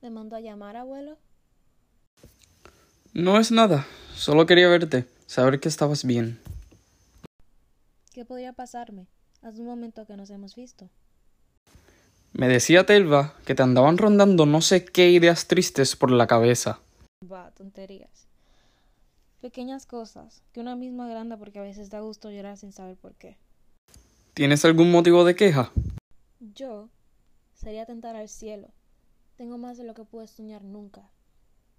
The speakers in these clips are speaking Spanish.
¿Le mandó a llamar, abuelo? No es nada, solo quería verte, saber que estabas bien. ¿Qué podría pasarme? Hace un momento que nos hemos visto. Me decía Telva que te andaban rondando no sé qué ideas tristes por la cabeza. Va, tonterías. Pequeñas cosas, que una misma agranda porque a veces da gusto llorar sin saber por qué. ¿Tienes algún motivo de queja? Yo sería tentar al cielo. Tengo más de lo que pude soñar nunca.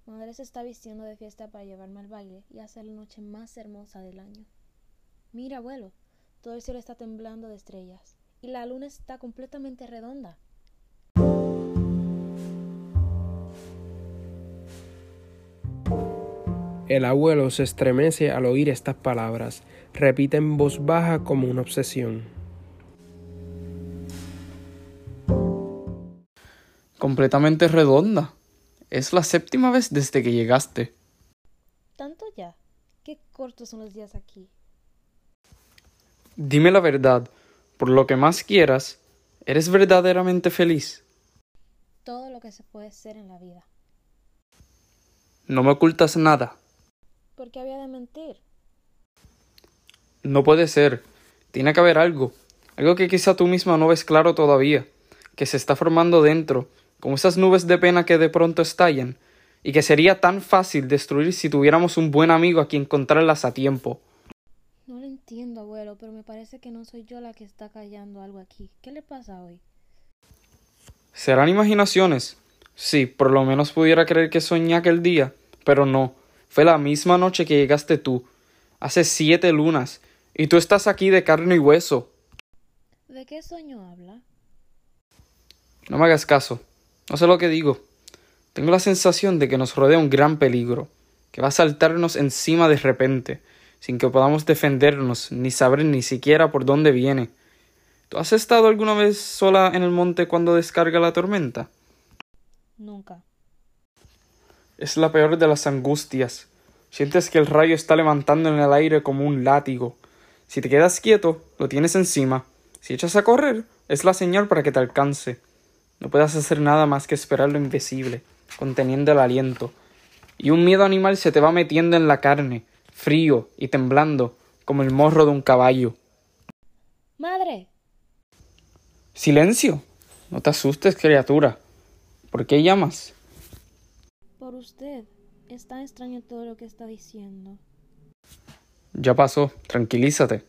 Madre se está vistiendo de fiesta para llevarme al baile y hacer la noche más hermosa del año. Mira, abuelo, todo el cielo está temblando de estrellas y la luna está completamente redonda. El abuelo se estremece al oír estas palabras. Repite en voz baja como una obsesión. Completamente redonda. Es la séptima vez desde que llegaste. ¿Tanto ya? Qué cortos son los días aquí. Dime la verdad, por lo que más quieras, ¿eres verdaderamente feliz? Todo lo que se puede ser en la vida. No me ocultas nada. ¿Por qué había de mentir? No puede ser. Tiene que haber algo. Algo que quizá tú misma no ves claro todavía, que se está formando dentro, como esas nubes de pena que de pronto estallan, y que sería tan fácil destruir si tuviéramos un buen amigo a quien encontrarlas a tiempo. No lo entiendo, abuelo, pero me parece que no soy yo la que está callando algo aquí. ¿Qué le pasa hoy? ¿Serán imaginaciones? Sí, por lo menos pudiera creer que soñé aquel día, pero no. Fue la misma noche que llegaste tú, hace siete lunas, y tú estás aquí de carne y hueso. ¿De qué sueño habla? No me hagas caso. No sé lo que digo. Tengo la sensación de que nos rodea un gran peligro, que va a saltarnos encima de repente, sin que podamos defendernos, ni saber ni siquiera por dónde viene. ¿Tú has estado alguna vez sola en el monte cuando descarga la tormenta? Nunca. Es la peor de las angustias. Sientes que el rayo está levantando en el aire como un látigo. Si te quedas quieto, lo tienes encima. Si echas a correr, es la señal para que te alcance. No puedes hacer nada más que esperar lo invisible, conteniendo el aliento. Y un miedo animal se te va metiendo en la carne, frío y temblando, como el morro de un caballo. ¡Madre! Silencio. No te asustes, criatura. ¿Por qué llamas? Por usted. Es tan extraño todo lo que está diciendo. Ya pasó, tranquilízate.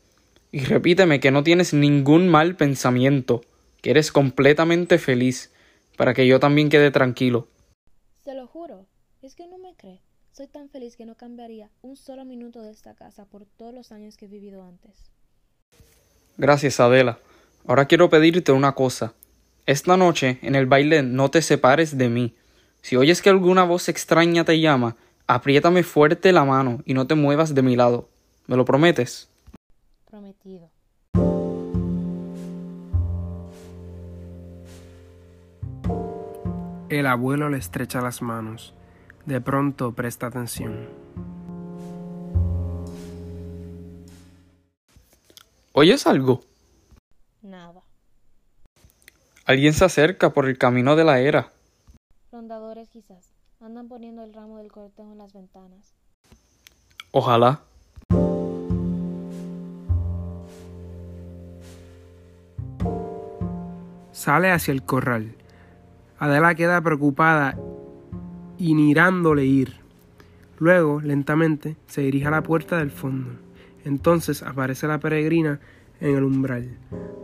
Y repíteme que no tienes ningún mal pensamiento, que eres completamente feliz, para que yo también quede tranquilo. Se lo juro. Es que no me cree. Soy tan feliz que no cambiaría un solo minuto de esta casa por todos los años que he vivido antes. Gracias, Adela. Ahora quiero pedirte una cosa. Esta noche, en el baile, no te separes de mí. Si oyes que alguna voz extraña te llama, apriétame fuerte la mano y no te muevas de mi lado. ¿Me lo prometes? Prometido. El abuelo le estrecha las manos. De pronto presta atención. ¿Oyes algo? Nada. Alguien se acerca por el camino de la era. Rondadores quizás. Andan poniendo el ramo del cortejo en las ventanas. Ojalá. Sale hacia el corral. Adela queda preocupada y mirándole ir. Luego, lentamente, se dirige a la puerta del fondo. Entonces aparece la peregrina en el umbral.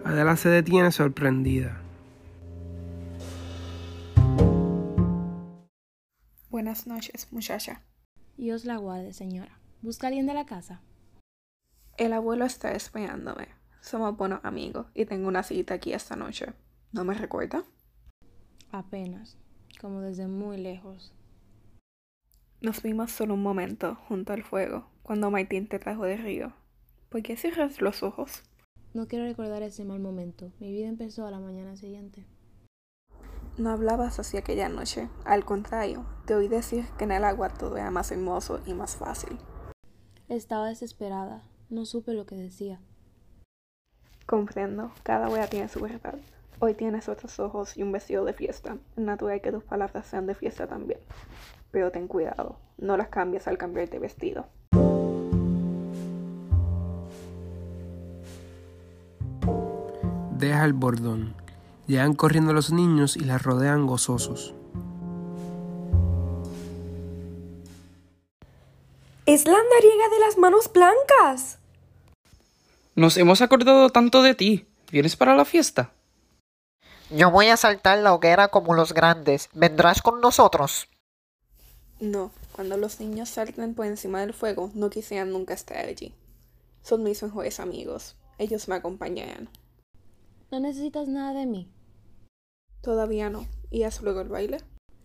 Adela se detiene sorprendida. Buenas noches, muchacha. Dios la guarde, señora. ¿Busca a alguien de la casa? El abuelo está esperándome. Somos buenos amigos y tengo una cita aquí esta noche. ¿No me recuerda? Apenas. Como desde muy lejos. Nos vimos solo un momento junto al fuego cuando Martín te trajo de río. ¿Por qué cierras los ojos? No quiero recordar ese mal momento. Mi vida empezó a la mañana siguiente. No hablabas así aquella noche. Al contrario, te oí decir que en el agua todo era más hermoso y más fácil. Estaba desesperada. No supe lo que decía. Comprendo, cada wea tiene su verdad. Hoy tienes otros ojos y un vestido de fiesta. Es natural que tus palabras sean de fiesta también. Pero ten cuidado, no las cambies al cambiar de vestido. Deja el bordón. Llegan corriendo los niños y la rodean gozosos. Es la andariega de las manos blancas. Nos hemos acordado tanto de ti. ¿Vienes para la fiesta? Yo voy a saltar la hoguera como los grandes. ¿Vendrás con nosotros? No, cuando los niños salten por encima del fuego, no quisieran nunca estar allí. Son mis mejores amigos. Ellos me acompañarán. ¿No necesitas nada de mí? Todavía no. ¿Y haz luego el baile?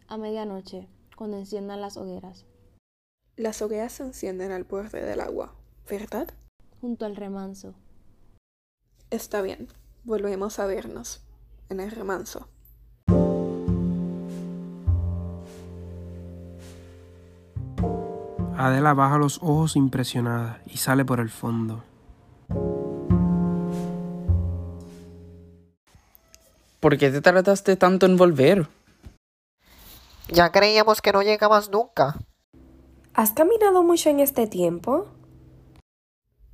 A medianoche, cuando enciendan las hogueras, Las hogueras se encienden al borde del agua, ¿verdad? junto al remanso. Está bien. Volvemos a vernos. En el remanso. Adela baja los ojos impresionada y sale por el fondo. ¿Por qué te tardaste tanto en volver? Ya creíamos que no llegabas nunca. ¿Has caminado mucho en este tiempo?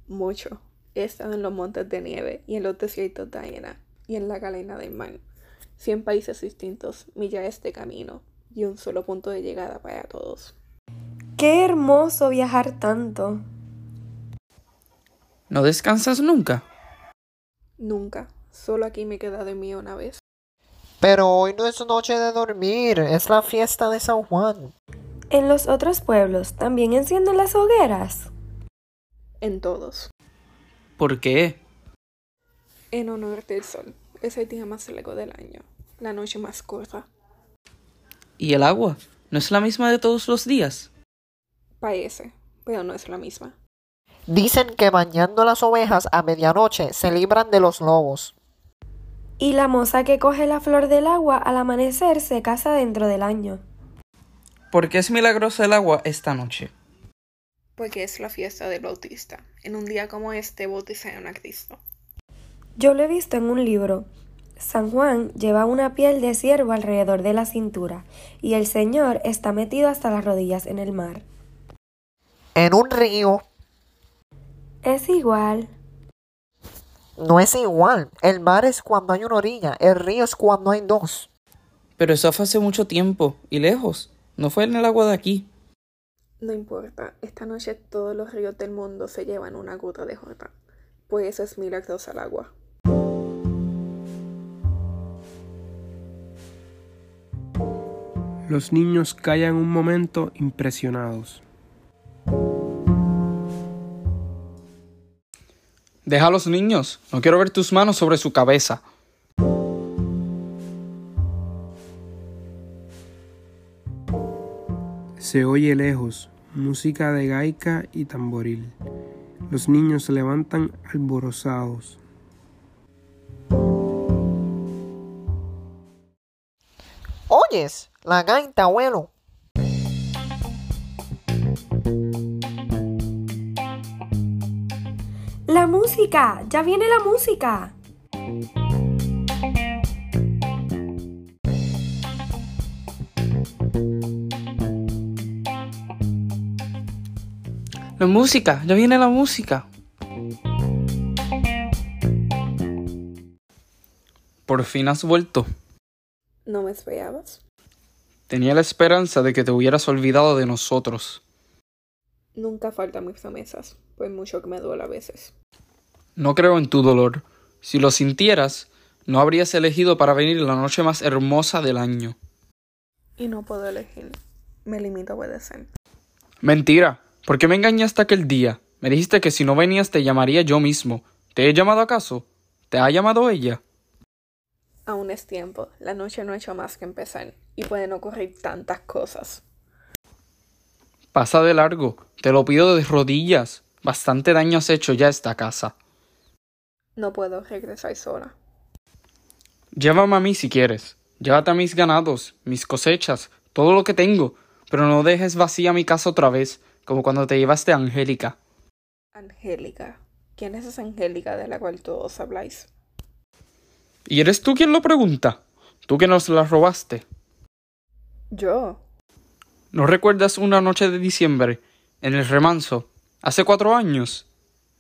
Mucho. He estado en los montes de nieve y en los desiertos de arena y en la galena del mar. Cien países distintos, millares de camino y un solo punto de llegada para todos. Qué hermoso viajar tanto. ¿No descansas nunca? Nunca. Solo aquí me he quedado en mí una vez. Pero hoy no es noche de dormir, es la fiesta de San Juan. ¿En los otros pueblos también encienden las hogueras? En todos. ¿Por qué? En honor del sol. Es el día más largo del año. La noche más corta. ¿Y el agua? ¿No es la misma de todos los días? Parece, pero no es la misma. Dicen que bañando las ovejas a medianoche se libran de los lobos. Y la moza que coge la flor del agua al amanecer se casa dentro del año. ¿Por qué es milagrosa el agua esta noche? Porque es la fiesta del bautista. En un día como este bautizaron a Cristo. Yo lo he visto en un libro. San Juan lleva una piel de ciervo alrededor de la cintura y el Señor está metido hasta las rodillas en el mar. En un río Es igual. no es igual. El mar es cuando hay una orilla, el río es cuando hay dos. Pero eso fue hace mucho tiempo y lejos. No fue en el agua de aquí. No importa, esta noche todos los ríos del mundo se llevan una gota de Jordán. Pues eso es milagrosa el agua. Los niños callan un momento impresionados. Deja a los niños. No quiero ver tus manos sobre su cabeza. Se oye lejos música de gaica y tamboril. Los niños se levantan alborozados. Oyes, la gaita, abuelo. ¡La música! ¡Ya viene la música! La música, ya viene la música. Por fin has vuelto. ¿No me esperabas? Tenía la esperanza de que te hubieras olvidado de nosotros. Nunca faltan mis promesas, por mucho que me duela a veces. No creo en tu dolor. Si lo sintieras, no habrías elegido para venir la noche más hermosa del año. Y no puedo elegir. Me limito a obedecer. Mentira. ¿Por qué me engañaste aquel día? Me dijiste que si no venías te llamaría yo mismo. ¿Te he llamado acaso? ¿Te ha llamado ella? Aún es tiempo. La noche no ha hecho más que empezar. Y pueden ocurrir tantas cosas. Pasa de largo. Te lo pido de rodillas. Bastante daño has hecho ya a esta casa. No puedo regresar sola. Llévame a mí si quieres. Llévate a mis ganados, mis cosechas, todo lo que tengo. Pero no dejes vacía mi casa otra vez, como cuando te llevaste a Angélica. Angélica. ¿Quién es esa Angélica de la cual todos habláis? ¿Y eres tú quien lo pregunta? ¿Tú que nos la robaste? Yo. ¿No recuerdas una noche de diciembre, en el remanso, hace cuatro años?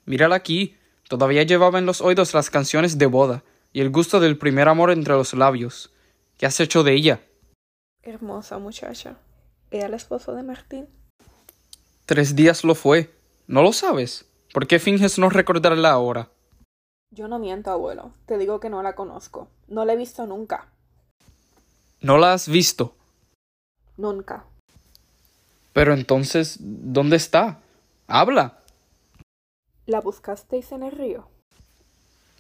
Mírala aquí, todavía llevaba en los oídos las canciones de boda y el gusto del primer amor entre los labios. ¿Qué has hecho de ella? Hermosa muchacha. ¿Era el esposo de Martín? Tres días lo fue. ¿No lo sabes? ¿Por qué finges no recordarla ahora? Yo no miento, abuelo. Te digo que no la conozco. No la he visto nunca. ¿No la has visto? Nunca. Pero entonces, ¿dónde está? Habla. ¿La buscasteis en el río?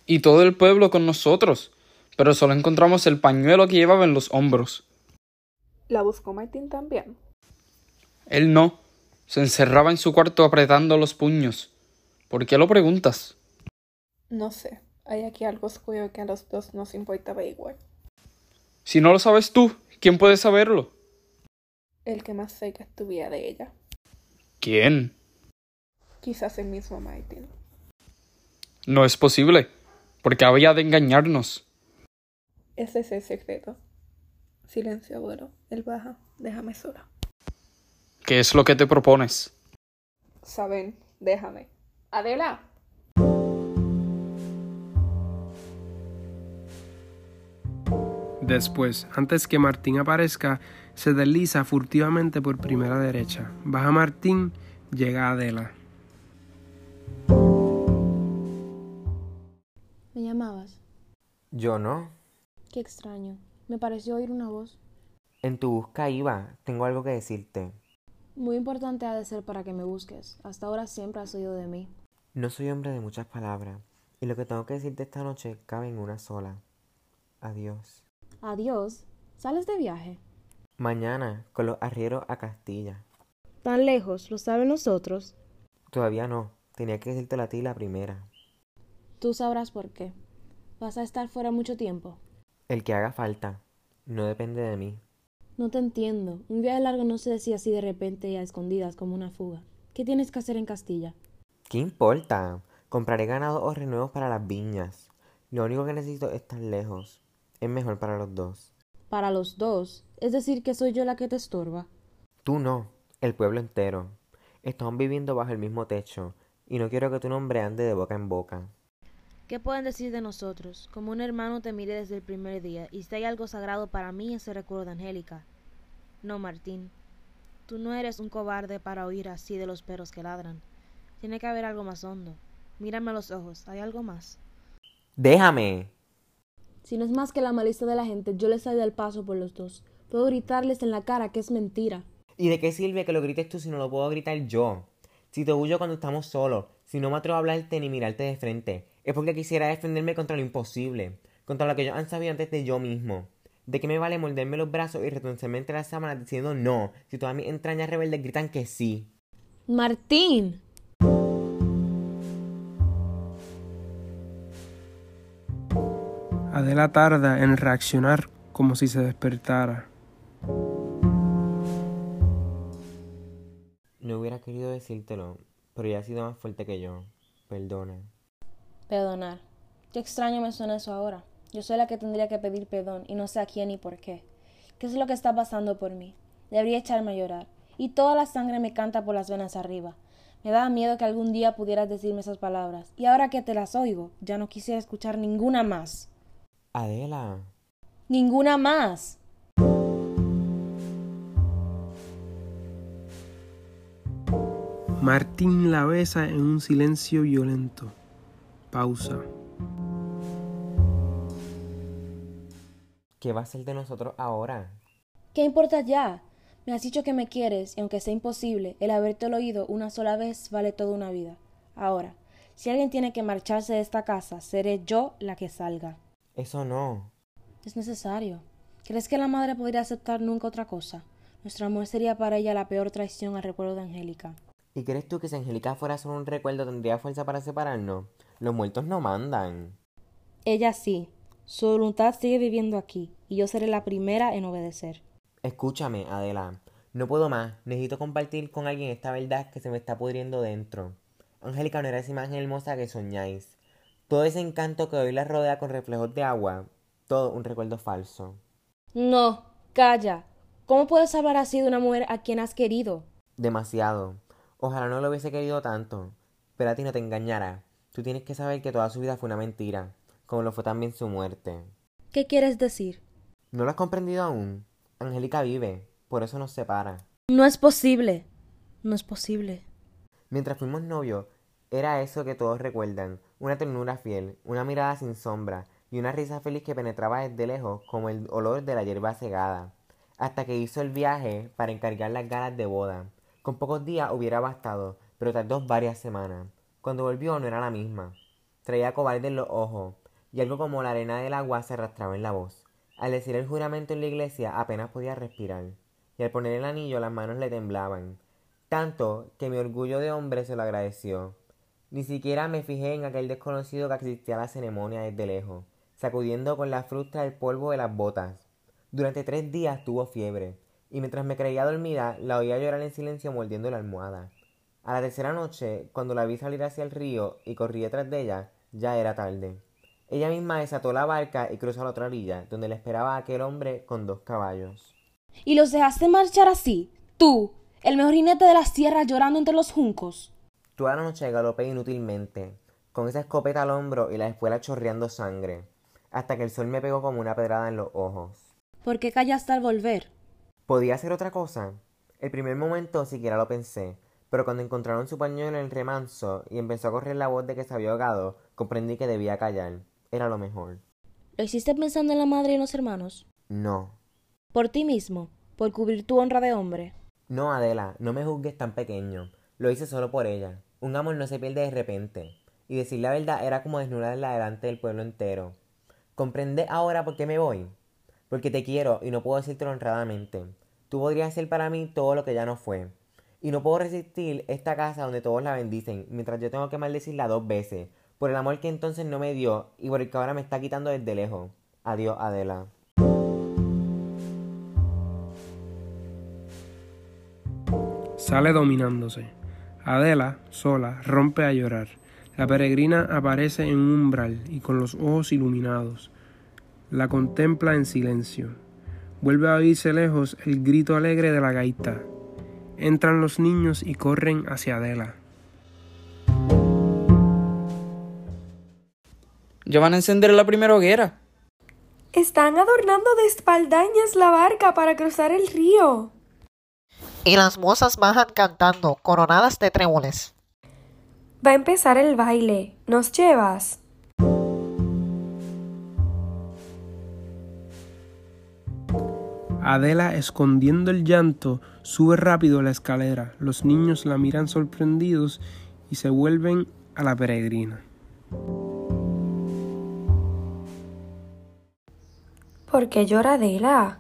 Y todo el pueblo con nosotros. Pero solo encontramos el pañuelo que llevaba en los hombros. ¿La buscó Martín también? Él no. Se encerraba en su cuarto apretando los puños. ¿Por qué lo preguntas? No sé. Hay aquí algo oscuro que a los dos nos importaba igual. Si no lo sabes tú, ¿quién puede saberlo? El que más cerca estuviera de ella. ¿Quién? Quizás el mismo Martín. No es posible, porque había de engañarnos. Ese es el secreto. Silencio, abuelo. Él baja. Déjame sola. ¿Qué es lo que te propones? Saben, déjame. Adela. Después, antes que Martín aparezca, se desliza furtivamente por primera derecha. Baja Martín, llega Adela. ¿Me llamabas? Yo no. Qué extraño. Me pareció oír una voz. En tu busca iba. Tengo algo que decirte. Muy importante ha de ser para que me busques. Hasta ahora siempre has oído de mí. No soy hombre de muchas palabras. Y lo que tengo que decirte esta noche cabe en una sola. Adiós. Adiós. ¿Sales de viaje? Mañana, con los arrieros a Castilla. ¿Tan lejos? ¿Lo saben nosotros? Todavía no. Tenía que decírtelo a ti la primera. Tú sabrás por qué. ¿Vas a estar fuera mucho tiempo? El que haga falta. No depende de mí. No te entiendo. Un viaje largo no se decía así de repente y a escondidas como una fuga. ¿Qué tienes que hacer en Castilla? ¿Qué importa? Compraré ganado o renuevos para las viñas. Lo único que necesito es estar lejos. Es mejor para los dos. Para los dos. Es decir, que soy yo la que te estorba. Tú no, el pueblo entero. Estamos viviendo bajo el mismo techo y no quiero que tu nombre ande de boca en boca. ¿Qué pueden decir de nosotros? Como un hermano te mire desde el primer día, y si hay algo sagrado para mí ese recuerdo de Angélica. No, Martín. Tú no eres un cobarde para oír así de los perros que ladran. Tiene que haber algo más hondo. Mírame a los ojos. ¿Hay algo más? ¡Déjame! Si no es más que la malicia de la gente, yo les doy el paso por los dos. Puedo gritarles en la cara que es mentira. ¿Y de qué sirve que lo grites tú si no lo puedo gritar yo? Si te huyo cuando estamos solos, si no me atrevo a hablarte ni mirarte de frente, es porque quisiera defenderme contra lo imposible, contra lo que ellos han sabido antes de yo mismo. ¿De qué me vale morderme los brazos y retorcerme entre las sábanas diciendo no, si todas mis entrañas rebeldes gritan que sí? Martín. Adela tarda en reaccionar como si se despertara. No hubiera querido decírtelo, pero ya ha sido más fuerte que yo. Perdona. Perdonar. Qué extraño me suena eso ahora. Yo soy la que tendría que pedir perdón y no sé a quién ni por qué. ¿Qué es lo que está pasando por mí? Debería echarme a llorar. Y toda la sangre me canta por las venas arriba. Me daba miedo que algún día pudieras decirme esas palabras. Y ahora que te las oigo, ya no quisiera escuchar ninguna más. Adela. Ninguna más. Martín la besa en un silencio violento. Pausa. ¿Qué va a ser de nosotros ahora? ¿Qué importa ya? Me has dicho que me quieres y aunque sea imposible, el haberte oído una sola vez vale toda una vida. Ahora, si alguien tiene que marcharse de esta casa, seré yo la que salga. Eso no. Es necesario. ¿Crees que la madre podría aceptar nunca otra cosa? Nuestro amor sería para ella la peor traición al recuerdo de Angélica. ¿Y crees tú que si Angélica fuera solo un recuerdo tendría fuerza para separarnos? Los muertos no mandan. Ella sí. Su voluntad sigue viviendo aquí, y yo seré la primera en obedecer. Escúchame, Adela. No puedo más. Necesito compartir con alguien esta verdad que se me está pudriendo dentro. Angélica no era esa imagen hermosa que soñáis. Todo ese encanto que hoy la rodea con reflejos de agua Todo un recuerdo falso. No, calla. ¿Cómo puedes hablar así de una mujer a quien has querido? Demasiado. Ojalá no lo hubiese querido tanto. Pero a ti no te engañará. Tú tienes que saber que toda su vida fue una mentira, como lo fue también su muerte. ¿Qué quieres decir? ¿No lo has comprendido aún? Angélica vive, por eso nos separa. No es posible. No es posible. Mientras fuimos novios, era eso que todos recuerdan, una ternura fiel, una mirada sin sombra y una risa feliz que penetraba desde lejos como el olor de la hierba cegada, hasta que hizo el viaje para encargar las galas de boda. Con pocos días hubiera bastado, pero tardó varias semanas. Cuando volvió no era la misma. Traía cobarde en los ojos, y algo como la arena del agua se arrastraba en la voz. Al decir el juramento en la iglesia apenas podía respirar, y al poner el anillo las manos le temblaban, tanto que mi orgullo de hombre se lo agradeció. Ni siquiera me fijé en aquel desconocido que asistía a la ceremonia desde lejos, sacudiendo con la frustra el polvo de las botas. Durante tres días tuvo fiebre, y mientras me creía dormida, la oía llorar en silencio mordiendo la almohada. A la tercera noche, cuando la vi salir hacia el río y corrí detrás de ella, ya era tarde. Ella misma desató la barca y cruzó a la otra orilla, donde le esperaba aquel hombre con dos caballos. ¿Y los dejaste marchar así? Tú, el mejor jinete de la sierra llorando entre los juncos. Toda la noche galopé inútilmente, con esa escopeta al hombro y la espuela chorreando sangre, hasta que el sol me pegó como una pedrada en los ojos. ¿Por qué callaste al volver? ¿Podía hacer otra cosa? El primer momento siquiera lo pensé, pero cuando encontraron su pañuelo en el remanso y empezó a correr la voz de que se había ahogado, comprendí que debía callar. Era lo mejor. ¿Lo hiciste pensando en la madre y los hermanos? No. ¿Por ti mismo? ¿Por cubrir tu honra de hombre? No, Adela, no me juzgues tan pequeño. Lo hice solo por ella. Un amor no se pierde de repente. Y decir la verdad era como desnudarla delante del pueblo entero. ¿Comprende ahora por qué me voy? Porque te quiero y no puedo decírtelo honradamente. Tú podrías ser para mí todo lo que ya no fue. Y no puedo resistir esta casa donde todos la bendicen, mientras yo tengo que maldecirla dos veces, por el amor que entonces no me dio y por el que ahora me está quitando desde lejos. Adiós, Adela. Sale dominándose. Adela, sola, rompe a llorar. La peregrina aparece en un umbral y con los ojos iluminados. La contempla en silencio. Vuelve a oírse lejos el grito alegre de la gaita. Entran los niños y corren hacia Adela. Ya van a encender la primera hoguera. Están adornando de espaldañas la barca para cruzar el río. Y las mozas bajan cantando, coronadas de tréboles. Va a empezar el baile. ¿Nos llevas? Adela, escondiendo el llanto, sube rápido la escalera. Los niños la miran sorprendidos y se vuelven a la peregrina. ¿Por qué llora Adela?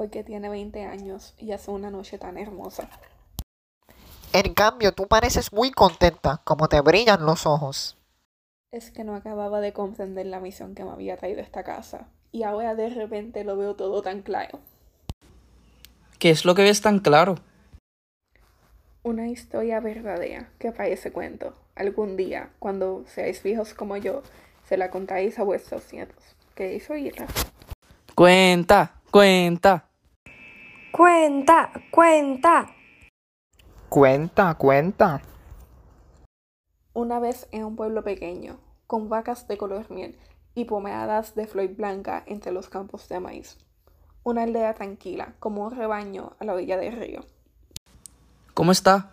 Porque tiene 20 años y hace una noche tan hermosa. En cambio, tú pareces muy contenta, como te brillan los ojos. Es que no acababa de comprender la misión que me había traído a esta casa. Y ahora de repente lo veo todo tan claro. ¿Qué es lo que ves tan claro? Una historia verdadera que parece cuento. Algún día, cuando seáis viejos como yo, se la contáis a vuestros nietos. ¿Queréis oírla? Cuenta, cuenta. Cuenta, cuenta. Cuenta, cuenta. Una vez en un pueblo pequeño, con vacas de color miel y pomeadas de flor blanca entre los campos de maíz. Una aldea tranquila, como un rebaño a la orilla del río. ¿Cómo está?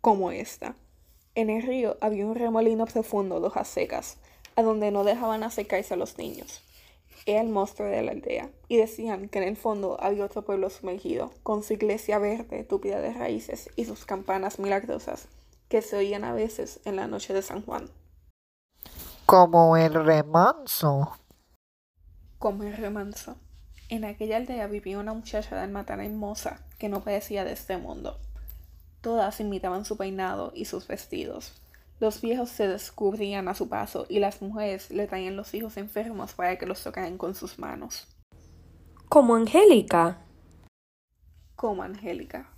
Como esta. En el río había un remolino profundo de hojas secas, a donde no dejaban acercarse a los niños. Era el monstruo de la aldea, y decían que en el fondo había otro pueblo sumergido, con su iglesia verde, tupida de raíces, y sus campanas milagrosas, que se oían a veces en la noche de San Juan. Como el remanso. Como el remanso. En aquella aldea vivía una muchacha de alma tan hermosa que no parecía de este mundo. Todas imitaban su peinado y sus vestidos. Los viejos se descubrían a su paso y las mujeres le traían los hijos enfermos para que los tocaran con sus manos. Como Angélica. Como Angélica.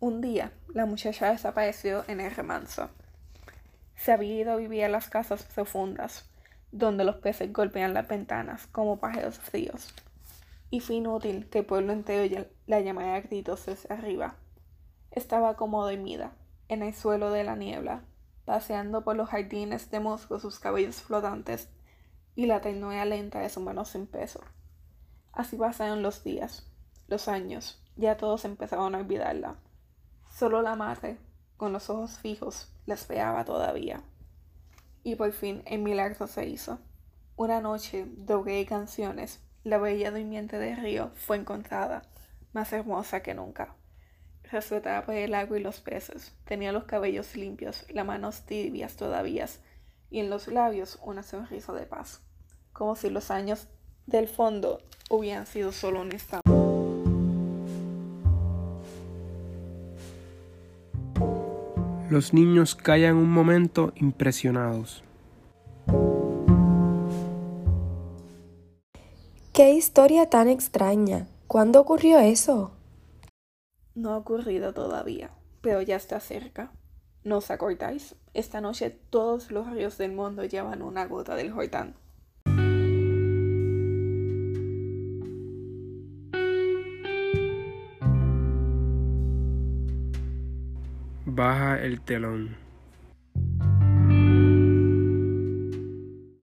Un día, la muchacha desapareció en el remanso. Se había ido a vivir a las casas profundas, donde los peces golpean las ventanas como pájaros fríos. Y fue inútil que el pueblo entero la llamara a gritos desde arriba. Estaba como dormida, en el suelo de la niebla, paseando por los jardines de musgo sus cabellos flotantes y la ternura lenta de su mano sin peso. Así pasaron los días, los años, ya todos empezaron a olvidarla. Solo la madre, con los ojos fijos, la esperaba todavía. Y por fin el milagro se hizo. Una noche de canciones, la bella durmiente del río fue encontrada, más hermosa que nunca. Resuelta por el agua y los peces, tenía los cabellos limpios, las manos tibias todavía, y en los labios una sonrisa de paz, como si los años del fondo hubieran sido solo un instante. Los niños callan un momento impresionados. ¡Qué historia tan extraña! ¿Cuándo ocurrió eso? No ha ocurrido todavía, pero ya está cerca. ¿No os acordáis? Esta noche todos los ríos del mundo llevan una gota del Jordán. Baja el telón.